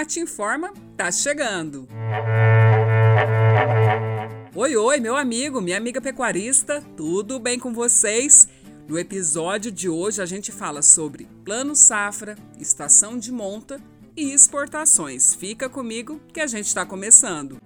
Acrimate Informa tá chegando. Oi, oi, meu amigo, minha amiga pecuarista, tudo bem com vocês? No episódio de hoje a gente fala sobre plano safra, estação de monta e exportações. Fica comigo que a gente está começando.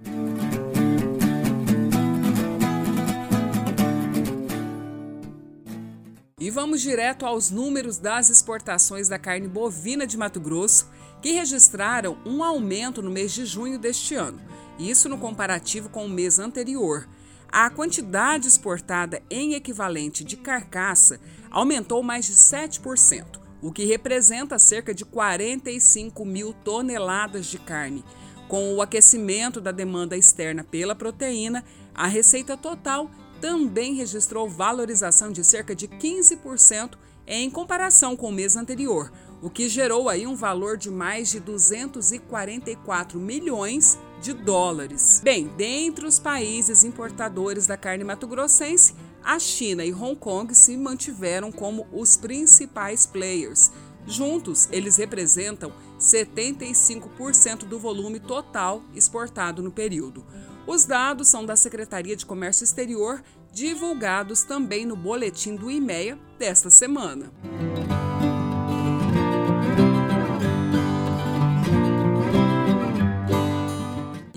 E vamos direto aos números das exportações da carne bovina de Mato Grosso, que registraram um aumento no mês de junho deste ano, isso no comparativo com o mês anterior. A quantidade exportada em equivalente de carcaça aumentou mais de 7%, o que representa cerca de 45 mil toneladas de carne. Com o aquecimento da demanda externa pela proteína, a receita total também registrou valorização de cerca de 15% em comparação com o mês anterior, o que gerou aí um valor de mais de 244 milhões de dólares. Bem, dentre os países importadores da carne mato-grossense, a China e Hong Kong se mantiveram como os principais players. Juntos, eles representam 75% do volume total exportado no período. Os dados são da Secretaria de Comércio Exterior, divulgados também no boletim do IMEA desta semana.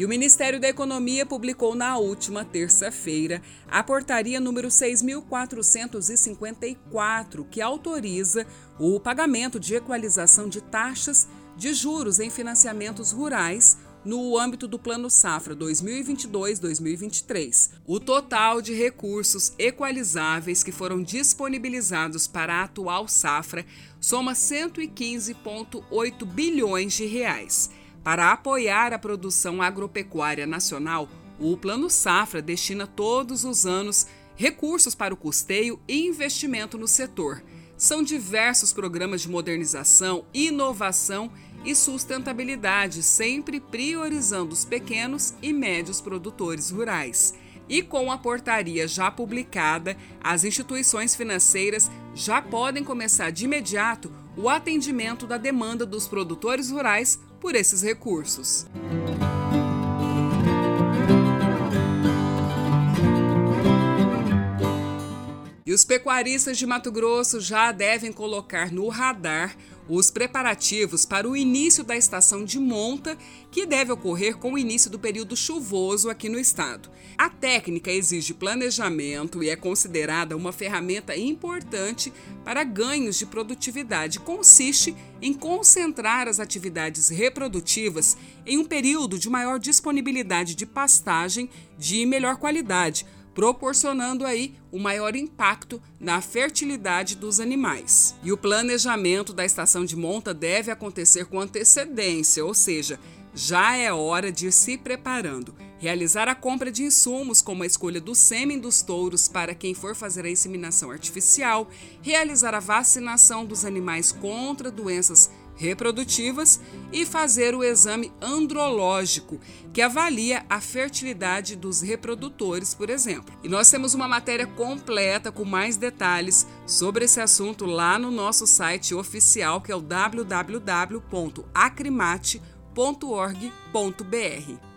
O Ministério da Economia publicou na última terça-feira a portaria número 6454, que autoriza o pagamento de equalização de taxas de juros em financiamentos rurais no âmbito do Plano Safra 2022-2023. O total de recursos equalizáveis que foram disponibilizados para a atual safra soma 115,8 bilhões de reais. Para apoiar a produção agropecuária nacional, o Plano Safra destina todos os anos recursos para o custeio e investimento no setor. São diversos programas de modernização, inovação e sustentabilidade, sempre priorizando os pequenos e médios produtores rurais. E com a portaria já publicada, as instituições financeiras já podem começar de imediato o atendimento da demanda dos produtores rurais por esses recursos. E os pecuaristas de Mato Grosso já devem colocar no radar os preparativos para o início da estação de monta, que deve ocorrer com o início do período chuvoso aqui no estado. A técnica exige planejamento e é considerada uma ferramenta importante para ganhos de produtividade. Consiste em concentrar as atividades reprodutivas em um período de maior disponibilidade de pastagem de melhor qualidade proporcionando aí o um maior impacto na fertilidade dos animais. E o planejamento da estação de monta deve acontecer com antecedência, ou seja, já é hora de ir se preparando. Realizar a compra de insumos, como a escolha do sêmen dos touros para quem for fazer a inseminação artificial, realizar a vacinação dos animais contra doenças reprodutivas e fazer o exame andrológico, que avalia a fertilidade dos reprodutores, por exemplo. E nós temos uma matéria completa com mais detalhes sobre esse assunto lá no nosso site oficial, que é o www.acrimate.org.br.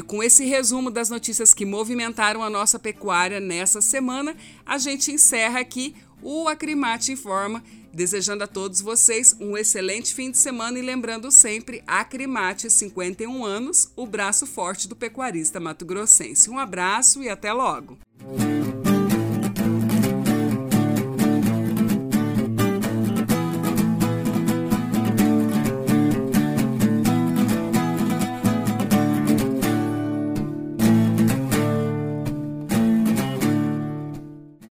E com esse resumo das notícias que movimentaram a nossa pecuária nessa semana, a gente encerra aqui o Acrimate Informa, desejando a todos vocês um excelente fim de semana e lembrando sempre Acrimate 51 anos, o braço forte do pecuarista mato-grossense. Um abraço e até logo.